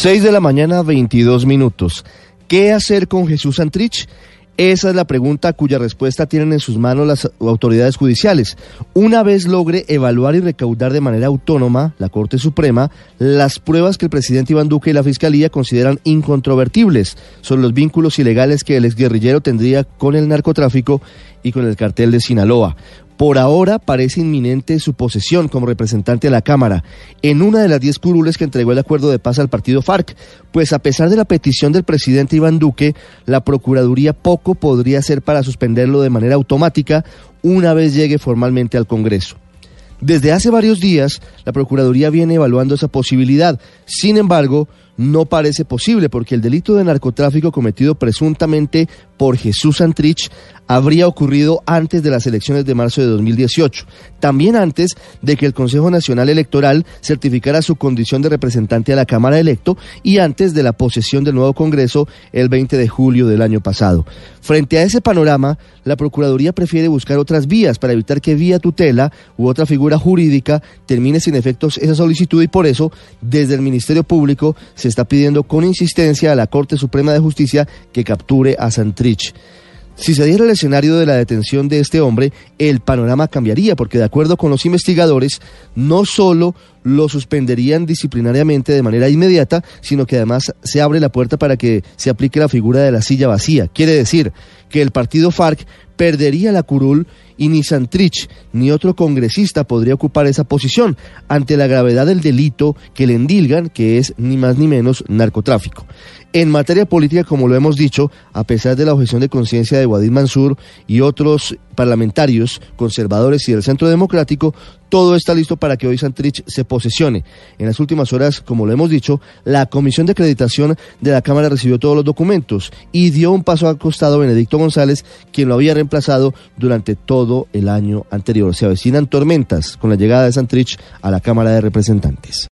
6 de la mañana, 22 minutos. ¿Qué hacer con Jesús Santrich? Esa es la pregunta cuya respuesta tienen en sus manos las autoridades judiciales. Una vez logre evaluar y recaudar de manera autónoma la Corte Suprema las pruebas que el presidente Iván Duque y la Fiscalía consideran incontrovertibles sobre los vínculos ilegales que el exguerrillero tendría con el narcotráfico y con el cartel de Sinaloa. Por ahora parece inminente su posesión como representante de la Cámara en una de las diez curules que entregó el acuerdo de paz al partido FARC, pues a pesar de la petición del presidente Iván Duque, la Procuraduría poco podría hacer para suspenderlo de manera automática una vez llegue formalmente al Congreso. Desde hace varios días, la Procuraduría viene evaluando esa posibilidad. Sin embargo, no parece posible porque el delito de narcotráfico cometido presuntamente por Jesús Santrich habría ocurrido antes de las elecciones de marzo de 2018, también antes de que el Consejo Nacional Electoral certificara su condición de representante a la Cámara electo y antes de la posesión del nuevo Congreso el 20 de julio del año pasado. Frente a ese panorama, la Procuraduría prefiere buscar otras vías para evitar que vía tutela u otra figura jurídica termine sin efectos esa solicitud y por eso, desde el Ministerio Público, se está pidiendo con insistencia a la Corte Suprema de Justicia que capture a Santrich. Si se diera el escenario de la detención de este hombre, el panorama cambiaría, porque de acuerdo con los investigadores, no solo lo suspenderían disciplinariamente de manera inmediata, sino que además se abre la puerta para que se aplique la figura de la silla vacía. Quiere decir que el partido FARC perdería la curul y ni Santrich ni otro congresista podría ocupar esa posición ante la gravedad del delito que le endilgan, que es ni más ni menos narcotráfico. En materia política, como lo hemos dicho, a pesar de la objeción de conciencia de Guadil Mansur y otros parlamentarios conservadores y del Centro Democrático, todo está listo para que hoy Santrich se posesione. En las últimas horas, como lo hemos dicho, la Comisión de Acreditación de la Cámara recibió todos los documentos y dio un paso al costado Benedicto González, quien lo había reemplazado durante todo el año anterior. Se avecinan tormentas con la llegada de Santrich a la Cámara de Representantes.